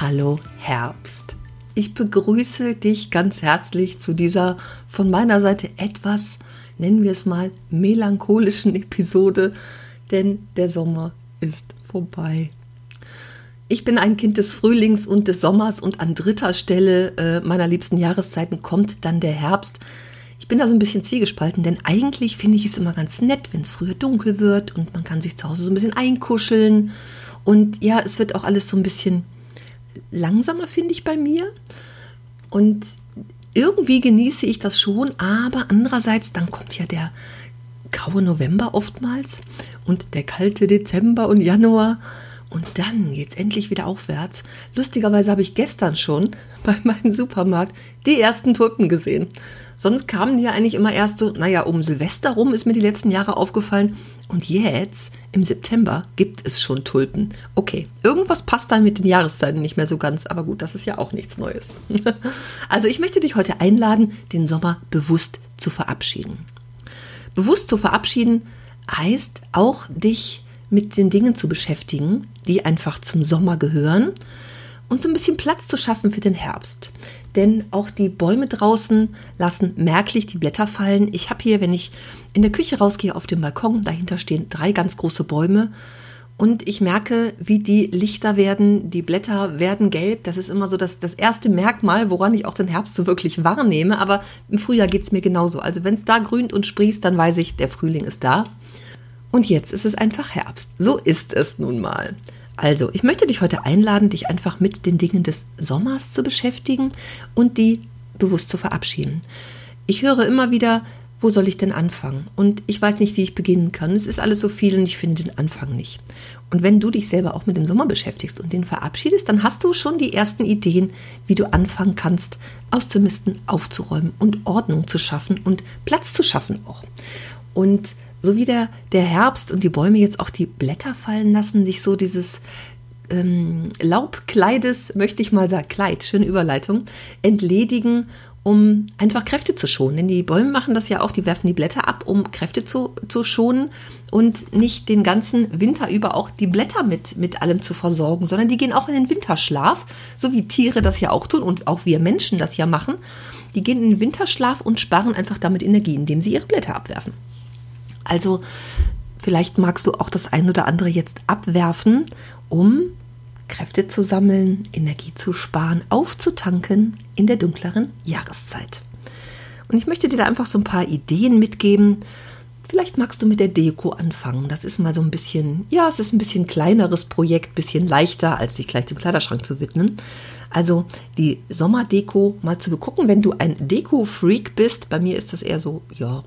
hallo Herbst. Ich begrüße dich ganz herzlich zu dieser von meiner Seite etwas, nennen wir es mal, melancholischen Episode, denn der Sommer ist vorbei. Ich bin ein Kind des Frühlings und des Sommers und an dritter Stelle äh, meiner liebsten Jahreszeiten kommt dann der Herbst. Ich bin da so ein bisschen zwiegespalten, denn eigentlich finde ich es immer ganz nett, wenn es früher dunkel wird und man kann sich zu Hause so ein bisschen einkuscheln und ja, es wird auch alles so ein bisschen langsamer, finde ich bei mir. Und irgendwie genieße ich das schon, aber andererseits, dann kommt ja der graue November oftmals und der kalte Dezember und Januar. Und dann geht es endlich wieder aufwärts. Lustigerweise habe ich gestern schon bei meinem Supermarkt die ersten Tulpen gesehen. Sonst kamen die ja eigentlich immer erst so, naja, um Silvester rum ist mir die letzten Jahre aufgefallen. Und jetzt, im September, gibt es schon Tulpen. Okay, irgendwas passt dann mit den Jahreszeiten nicht mehr so ganz, aber gut, das ist ja auch nichts Neues. also ich möchte dich heute einladen, den Sommer bewusst zu verabschieden. Bewusst zu verabschieden heißt auch, dich mit den Dingen zu beschäftigen, die einfach zum Sommer gehören und so ein bisschen Platz zu schaffen für den Herbst. Denn auch die Bäume draußen lassen merklich die Blätter fallen. Ich habe hier, wenn ich in der Küche rausgehe auf dem Balkon, dahinter stehen drei ganz große Bäume. Und ich merke, wie die lichter werden, die Blätter werden gelb. Das ist immer so das, das erste Merkmal, woran ich auch den Herbst so wirklich wahrnehme. Aber im Frühjahr geht es mir genauso. Also wenn es da grünt und sprießt, dann weiß ich, der Frühling ist da. Und jetzt ist es einfach Herbst. So ist es nun mal. Also, ich möchte dich heute einladen, dich einfach mit den Dingen des Sommers zu beschäftigen und die bewusst zu verabschieden. Ich höre immer wieder, wo soll ich denn anfangen? Und ich weiß nicht, wie ich beginnen kann. Es ist alles so viel und ich finde den Anfang nicht. Und wenn du dich selber auch mit dem Sommer beschäftigst und den verabschiedest, dann hast du schon die ersten Ideen, wie du anfangen kannst, auszumisten, aufzuräumen und Ordnung zu schaffen und Platz zu schaffen auch. Und so wie der, der Herbst und die Bäume jetzt auch die Blätter fallen lassen, sich so dieses ähm, Laubkleides, möchte ich mal sagen, Kleid, schöne Überleitung, entledigen, um einfach Kräfte zu schonen. Denn die Bäume machen das ja auch, die werfen die Blätter ab, um Kräfte zu, zu schonen und nicht den ganzen Winter über auch die Blätter mit, mit allem zu versorgen, sondern die gehen auch in den Winterschlaf, so wie Tiere das ja auch tun und auch wir Menschen das ja machen. Die gehen in den Winterschlaf und sparen einfach damit Energie, indem sie ihre Blätter abwerfen. Also vielleicht magst du auch das ein oder andere jetzt abwerfen, um Kräfte zu sammeln, Energie zu sparen, aufzutanken in der dunkleren Jahreszeit. Und ich möchte dir da einfach so ein paar Ideen mitgeben. Vielleicht magst du mit der Deko anfangen. Das ist mal so ein bisschen, ja, es ist ein bisschen kleineres Projekt, bisschen leichter, als sich gleich dem Kleiderschrank zu widmen. Also die Sommerdeko mal zu begucken, wenn du ein Deko-Freak bist. Bei mir ist das eher so, ja,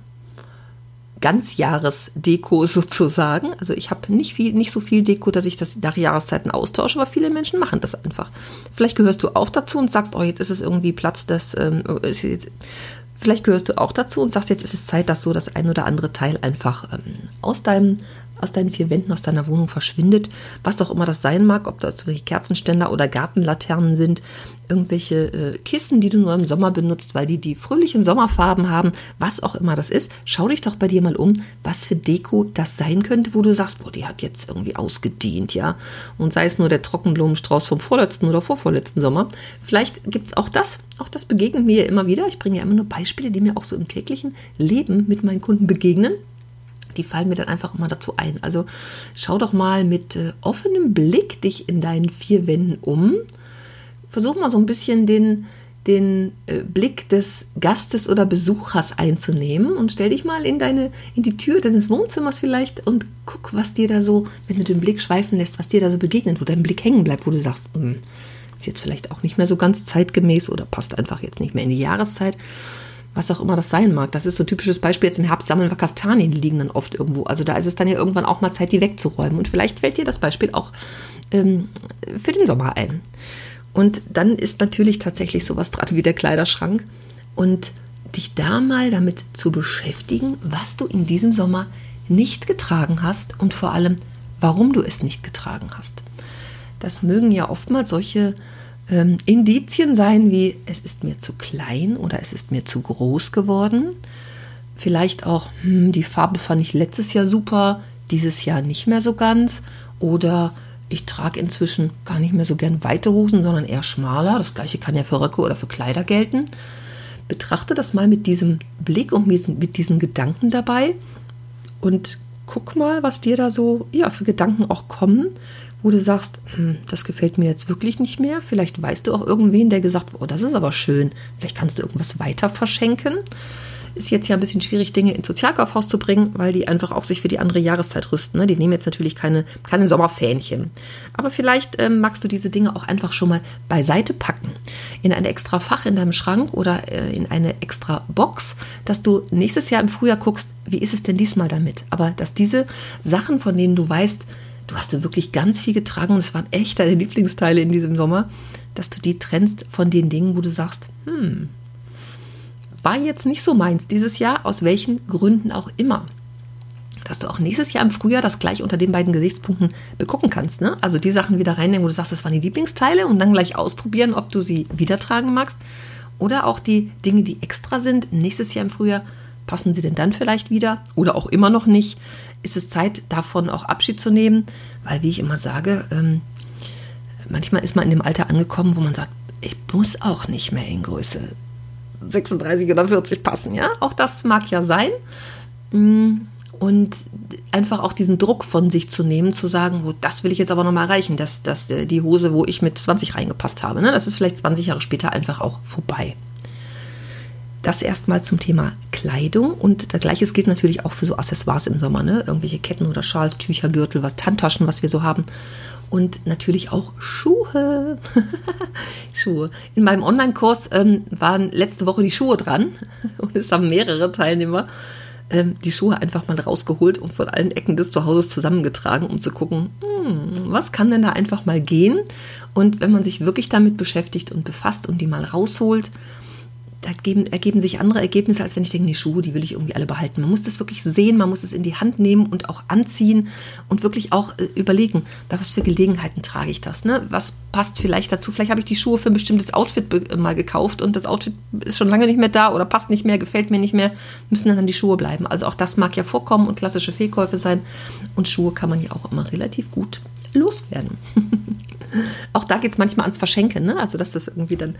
Ganzjahresdeko sozusagen. Also ich habe nicht viel, nicht so viel Deko, dass ich das nach Jahreszeiten austausche, aber viele Menschen machen das einfach. Vielleicht gehörst du auch dazu und sagst, oh, jetzt ist es irgendwie Platz, das ähm, ist jetzt, vielleicht gehörst du auch dazu und sagst, jetzt ist es Zeit, dass so das ein oder andere Teil einfach ähm, aus deinem aus deinen vier Wänden, aus deiner Wohnung verschwindet, was auch immer das sein mag, ob das welche Kerzenständer oder Gartenlaternen sind, irgendwelche äh, Kissen, die du nur im Sommer benutzt, weil die die fröhlichen Sommerfarben haben, was auch immer das ist. Schau dich doch bei dir mal um, was für Deko das sein könnte, wo du sagst, boah, die hat jetzt irgendwie ausgedient, ja. Und sei es nur der Trockenblumenstrauß vom vorletzten oder vorvorletzten Sommer. Vielleicht gibt es auch das. Auch das begegnet mir immer wieder. Ich bringe ja immer nur Beispiele, die mir auch so im täglichen Leben mit meinen Kunden begegnen die fallen mir dann einfach immer dazu ein. Also schau doch mal mit äh, offenem Blick dich in deinen vier Wänden um. Versuch mal so ein bisschen den, den äh, Blick des Gastes oder Besuchers einzunehmen und stell dich mal in deine in die Tür deines Wohnzimmers vielleicht und guck, was dir da so, wenn du den Blick schweifen lässt, was dir da so begegnet, wo dein Blick hängen bleibt, wo du sagst, hm, ist jetzt vielleicht auch nicht mehr so ganz zeitgemäß oder passt einfach jetzt nicht mehr in die Jahreszeit was auch immer das sein mag. Das ist so ein typisches Beispiel. Jetzt im Herbst sammeln wir Kastanien, die liegen dann oft irgendwo. Also da ist es dann ja irgendwann auch mal Zeit, die wegzuräumen. Und vielleicht fällt dir das Beispiel auch ähm, für den Sommer ein. Und dann ist natürlich tatsächlich sowas dran wie der Kleiderschrank. Und dich da mal damit zu beschäftigen, was du in diesem Sommer nicht getragen hast und vor allem, warum du es nicht getragen hast. Das mögen ja oftmals solche ähm, Indizien sein wie es ist mir zu klein oder es ist mir zu groß geworden. Vielleicht auch, hm, die Farbe fand ich letztes Jahr super, dieses Jahr nicht mehr so ganz. Oder ich trage inzwischen gar nicht mehr so gern weite Hosen, sondern eher schmaler. Das gleiche kann ja für Röcke oder für Kleider gelten. Betrachte das mal mit diesem Blick und mit diesen Gedanken dabei und guck mal, was dir da so ja, für Gedanken auch kommen, wo du sagst, hm, das gefällt mir jetzt wirklich nicht mehr. Vielleicht weißt du auch irgendwen, der gesagt oh, das ist aber schön. Vielleicht kannst du irgendwas weiter verschenken. Ist jetzt ja ein bisschen schwierig, Dinge ins Sozialkaufhaus zu bringen, weil die einfach auch sich für die andere Jahreszeit rüsten. Ne? Die nehmen jetzt natürlich keine, keine Sommerfähnchen. Aber vielleicht ähm, magst du diese Dinge auch einfach schon mal beiseite packen. In ein extra Fach in deinem Schrank oder äh, in eine extra Box, dass du nächstes Jahr im Frühjahr guckst, wie ist es denn diesmal damit? Aber dass diese Sachen, von denen du weißt, du hast du wirklich ganz viel getragen und es waren echt deine Lieblingsteile in diesem Sommer, dass du die trennst von den Dingen, wo du sagst, hm, war jetzt nicht so meins dieses Jahr, aus welchen Gründen auch immer. Dass du auch nächstes Jahr im Frühjahr das gleich unter den beiden Gesichtspunkten begucken kannst. Ne? Also die Sachen wieder reinnehmen, wo du sagst, das waren die Lieblingsteile und dann gleich ausprobieren, ob du sie wieder tragen magst. Oder auch die Dinge, die extra sind, nächstes Jahr im Frühjahr, passen sie denn dann vielleicht wieder oder auch immer noch nicht? Ist es Zeit, davon auch Abschied zu nehmen? Weil, wie ich immer sage, ähm, manchmal ist man in dem Alter angekommen, wo man sagt, ich muss auch nicht mehr in Größe 36 oder 40 passen, ja. Auch das mag ja sein. Mm, und einfach auch diesen Druck von sich zu nehmen, zu sagen, oh, das will ich jetzt aber nochmal erreichen, dass, dass äh, die Hose, wo ich mit 20 reingepasst habe, ne, das ist vielleicht 20 Jahre später einfach auch vorbei. Das erstmal zum Thema Kleidung und das gleiche gilt natürlich auch für so Accessoires im Sommer, ne? Irgendwelche Ketten oder Schals, Tücher, Gürtel, was Handtaschen, was wir so haben und natürlich auch Schuhe. Schuhe. In meinem Online-Kurs ähm, waren letzte Woche die Schuhe dran und es haben mehrere Teilnehmer ähm, die Schuhe einfach mal rausgeholt und von allen Ecken des Zuhauses zusammengetragen, um zu gucken, hm, was kann denn da einfach mal gehen? Und wenn man sich wirklich damit beschäftigt und befasst und die mal rausholt, ergeben, ergeben sich andere Ergebnisse, als wenn ich denke, die Schuhe, die will ich irgendwie alle behalten. Man muss das wirklich sehen, man muss es in die Hand nehmen und auch anziehen und wirklich auch äh, überlegen, bei was für Gelegenheiten trage ich das. Ne? Was passt vielleicht dazu? Vielleicht habe ich die Schuhe für ein bestimmtes Outfit äh, mal gekauft und das Outfit ist schon lange nicht mehr da oder passt nicht mehr, gefällt mir nicht mehr, müssen dann an die Schuhe bleiben. Also auch das mag ja vorkommen und klassische Fehlkäufe sein. Und Schuhe kann man ja auch immer relativ gut loswerden. auch da geht es manchmal ans Verschenken, ne? Also, dass das irgendwie dann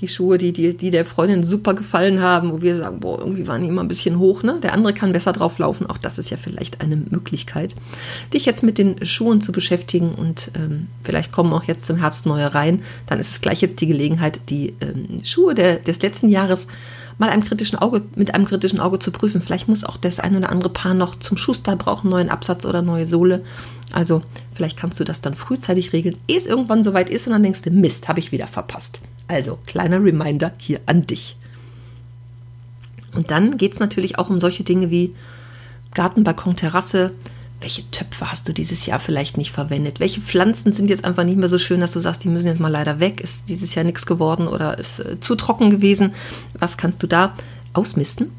die Schuhe, die, die, die der Freundin super gefallen haben, wo wir sagen, boah, irgendwie waren die immer ein bisschen hoch, ne? Der andere kann besser drauf laufen. Auch das ist ja vielleicht eine Möglichkeit, dich jetzt mit den Schuhen zu beschäftigen und ähm, vielleicht kommen auch jetzt zum Herbst neue rein. Dann ist es gleich jetzt die Gelegenheit, die ähm, Schuhe der, des letzten Jahres mal einem kritischen Auge, mit einem kritischen Auge zu prüfen. Vielleicht muss auch das ein oder andere Paar noch zum Schuster brauchen, neuen Absatz oder neue Sohle. Also vielleicht kannst du das dann frühzeitig regeln, ehe es irgendwann soweit ist und dann denkst du, Mist, habe ich wieder verpasst. Also kleiner Reminder hier an dich. Und dann geht es natürlich auch um solche Dinge wie Garten, Balkon, Terrasse. Welche Töpfe hast du dieses Jahr vielleicht nicht verwendet? Welche Pflanzen sind jetzt einfach nicht mehr so schön, dass du sagst, die müssen jetzt mal leider weg? Ist dieses Jahr nichts geworden oder ist äh, zu trocken gewesen? Was kannst du da ausmisten?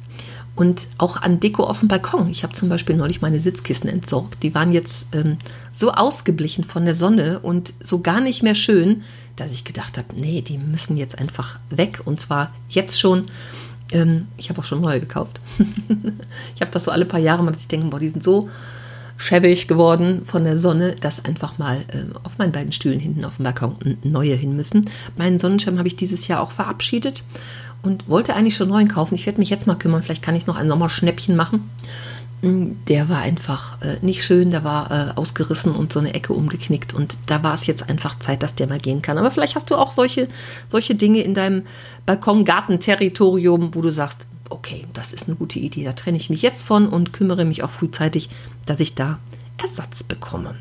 Und auch an Deko auf dem Balkon. Ich habe zum Beispiel neulich meine Sitzkissen entsorgt. Die waren jetzt ähm, so ausgeblichen von der Sonne und so gar nicht mehr schön, dass ich gedacht habe, nee, die müssen jetzt einfach weg. Und zwar jetzt schon. Ähm, ich habe auch schon neue gekauft. ich habe das so alle paar Jahre mal, dass ich denke, boah, die sind so schäbig geworden von der Sonne, dass einfach mal äh, auf meinen beiden Stühlen hinten auf dem Balkon neue hin müssen. Meinen Sonnenschirm habe ich dieses Jahr auch verabschiedet und wollte eigentlich schon neuen kaufen. Ich werde mich jetzt mal kümmern, vielleicht kann ich noch ein Sommerschnäppchen machen. Mm, der war einfach äh, nicht schön, der war äh, ausgerissen und so eine Ecke umgeknickt. Und da war es jetzt einfach Zeit, dass der mal gehen kann. Aber vielleicht hast du auch solche, solche Dinge in deinem Balkon-Garten-Territorium, wo du sagst, okay, das ist eine gute Idee, da trenne ich mich jetzt von und kümmere mich auch frühzeitig, dass ich da Ersatz bekomme.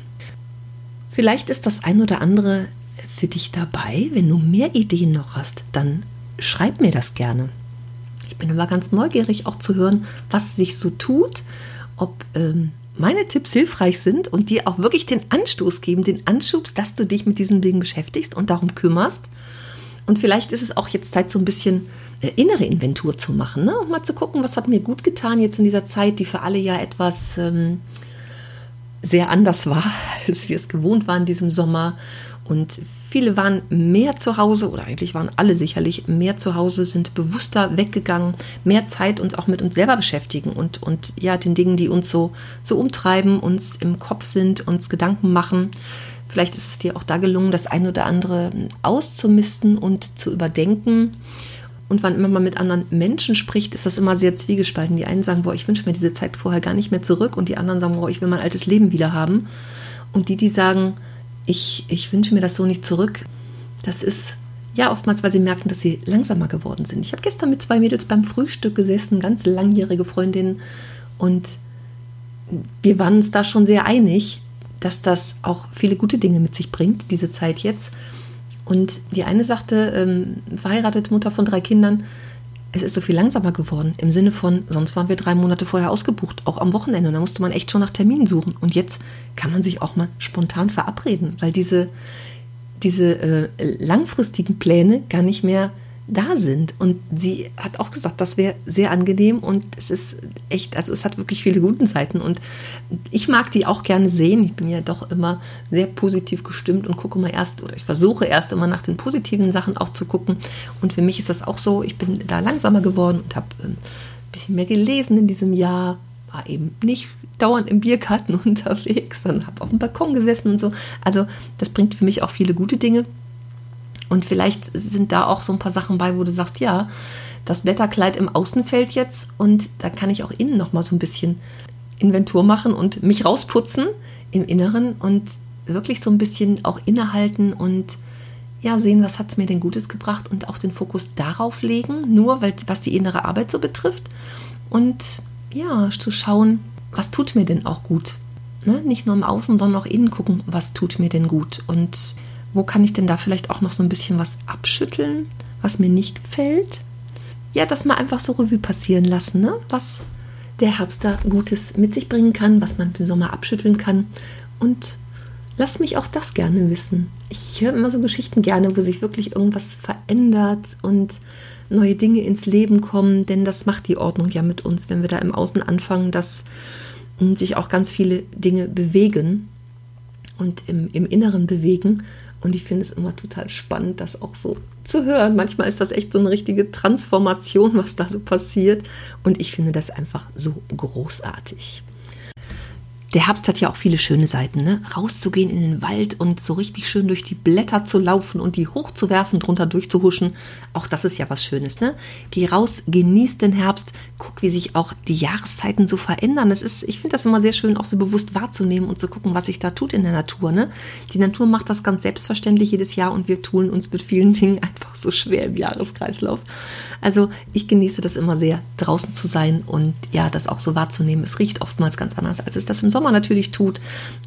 Vielleicht ist das ein oder andere für dich dabei. Wenn du mehr Ideen noch hast, dann schreib mir das gerne. Ich bin immer ganz neugierig auch zu hören, was sich so tut, ob ähm, meine Tipps hilfreich sind und dir auch wirklich den Anstoß geben, den Anschubs, dass du dich mit diesen Dingen beschäftigst und darum kümmerst. Und vielleicht ist es auch jetzt Zeit, so ein bisschen äh, innere Inventur zu machen ne? und mal zu gucken, was hat mir gut getan jetzt in dieser Zeit, die für alle ja etwas ähm, sehr anders war, als wir es gewohnt waren diesem Sommer. Und viele waren mehr zu Hause oder eigentlich waren alle sicherlich mehr zu Hause, sind bewusster weggegangen, mehr Zeit uns auch mit uns selber beschäftigen und, und ja, den Dingen, die uns so, so umtreiben, uns im Kopf sind, uns Gedanken machen. Vielleicht ist es dir auch da gelungen, das ein oder andere auszumisten und zu überdenken. Und wann immer man mit anderen Menschen spricht, ist das immer sehr zwiegespalten. Die einen sagen, boah, ich wünsche mir diese Zeit vorher gar nicht mehr zurück. Und die anderen sagen, boah, ich will mein altes Leben wieder haben. Und die, die sagen, ich, ich wünsche mir das so nicht zurück. Das ist ja oftmals, weil sie merken, dass sie langsamer geworden sind. Ich habe gestern mit zwei Mädels beim Frühstück gesessen, ganz langjährige Freundinnen, und wir waren uns da schon sehr einig, dass das auch viele gute Dinge mit sich bringt, diese Zeit jetzt. Und die eine sagte, ähm, verheiratete Mutter von drei Kindern, es ist so viel langsamer geworden. Im Sinne von, sonst waren wir drei Monate vorher ausgebucht, auch am Wochenende. Und da musste man echt schon nach Terminen suchen. Und jetzt kann man sich auch mal spontan verabreden, weil diese, diese äh, langfristigen Pläne gar nicht mehr da sind. Und sie hat auch gesagt, das wäre sehr angenehm und es ist echt, also es hat wirklich viele gute Seiten und ich mag die auch gerne sehen. Ich bin ja doch immer sehr positiv gestimmt und gucke mal erst oder ich versuche erst immer nach den positiven Sachen auch zu gucken. Und für mich ist das auch so, ich bin da langsamer geworden und habe ähm, ein bisschen mehr gelesen in diesem Jahr, war eben nicht dauernd im Biergarten unterwegs, sondern habe auf dem Balkon gesessen und so. Also das bringt für mich auch viele gute Dinge. Und vielleicht sind da auch so ein paar Sachen bei, wo du sagst, ja, das Blätterkleid im Außenfeld jetzt und da kann ich auch innen noch mal so ein bisschen Inventur machen und mich rausputzen im Inneren und wirklich so ein bisschen auch innehalten und ja, sehen, was hat es mir denn Gutes gebracht und auch den Fokus darauf legen, nur weil, was die innere Arbeit so betrifft. Und ja, zu schauen, was tut mir denn auch gut. Ne? Nicht nur im Außen, sondern auch innen gucken, was tut mir denn gut. Und wo kann ich denn da vielleicht auch noch so ein bisschen was abschütteln, was mir nicht gefällt? Ja, das mal einfach so Revue passieren lassen, ne? was der Herbst da Gutes mit sich bringen kann, was man im Sommer abschütteln kann. Und lass mich auch das gerne wissen. Ich höre immer so Geschichten gerne, wo sich wirklich irgendwas verändert und neue Dinge ins Leben kommen, denn das macht die Ordnung ja mit uns, wenn wir da im Außen anfangen, dass hm, sich auch ganz viele Dinge bewegen und im, im Inneren bewegen. Und ich finde es immer total spannend, das auch so zu hören. Manchmal ist das echt so eine richtige Transformation, was da so passiert. Und ich finde das einfach so großartig der Herbst hat ja auch viele schöne Seiten, ne? Rauszugehen in den Wald und so richtig schön durch die Blätter zu laufen und die hochzuwerfen, drunter durchzuhuschen. Auch das ist ja was Schönes, ne? Geh raus, genieß den Herbst, guck, wie sich auch die Jahreszeiten so verändern. Es ist, ich finde das immer sehr schön, auch so bewusst wahrzunehmen und zu gucken, was sich da tut in der Natur, ne? Die Natur macht das ganz selbstverständlich jedes Jahr und wir tun uns mit vielen Dingen einfach so schwer im Jahreskreislauf. Also ich genieße das immer sehr, draußen zu sein und ja, das auch so wahrzunehmen. Es riecht oftmals ganz anders, als es das im Sommer Sommer natürlich tut.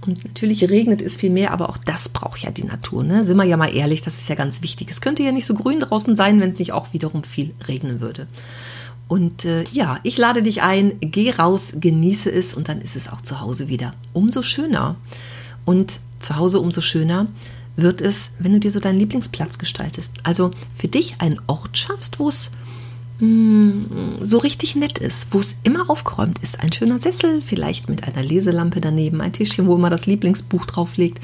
Und natürlich regnet es viel mehr, aber auch das braucht ja die Natur. Ne? Sind wir ja mal ehrlich, das ist ja ganz wichtig. Es könnte ja nicht so grün draußen sein, wenn es nicht auch wiederum viel regnen würde. Und äh, ja, ich lade dich ein, geh raus, genieße es und dann ist es auch zu Hause wieder umso schöner. Und zu Hause umso schöner wird es, wenn du dir so deinen Lieblingsplatz gestaltest. Also für dich einen Ort schaffst, wo es so richtig nett ist, wo es immer aufgeräumt ist. Ein schöner Sessel, vielleicht mit einer Leselampe daneben, ein Tischchen, wo man das Lieblingsbuch drauflegt.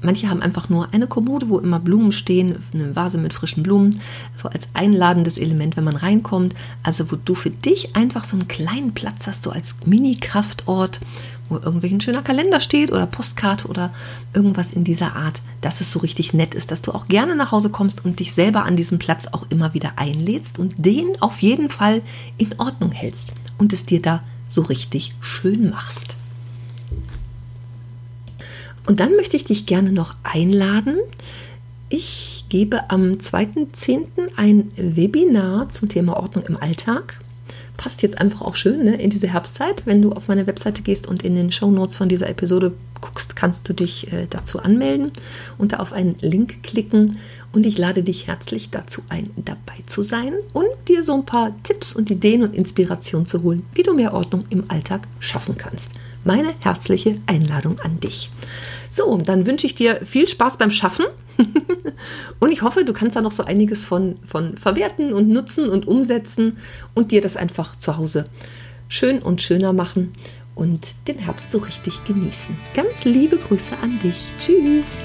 Manche haben einfach nur eine Kommode, wo immer Blumen stehen, eine Vase mit frischen Blumen, so als einladendes Element, wenn man reinkommt. Also wo du für dich einfach so einen kleinen Platz hast, so als Mini-Kraftort, wo irgendwie ein schöner Kalender steht oder Postkarte oder irgendwas in dieser Art, dass es so richtig nett ist, dass du auch gerne nach Hause kommst und dich selber an diesem Platz auch immer wieder einlädst und den auf jeden Fall in Ordnung hältst und es dir da so richtig schön machst. Und dann möchte ich dich gerne noch einladen. Ich gebe am 2.10. ein Webinar zum Thema Ordnung im Alltag passt jetzt einfach auch schön ne, in diese Herbstzeit. Wenn du auf meine Webseite gehst und in den Show Notes von dieser Episode guckst, kannst du dich äh, dazu anmelden und da auf einen Link klicken. Und ich lade dich herzlich dazu ein, dabei zu sein und dir so ein paar Tipps und Ideen und Inspirationen zu holen, wie du mehr Ordnung im Alltag schaffen kannst. Meine herzliche Einladung an dich. So, dann wünsche ich dir viel Spaß beim Schaffen und ich hoffe, du kannst da noch so einiges von, von verwerten und nutzen und umsetzen und dir das einfach zu Hause schön und schöner machen und den Herbst so richtig genießen. Ganz liebe Grüße an dich. Tschüss.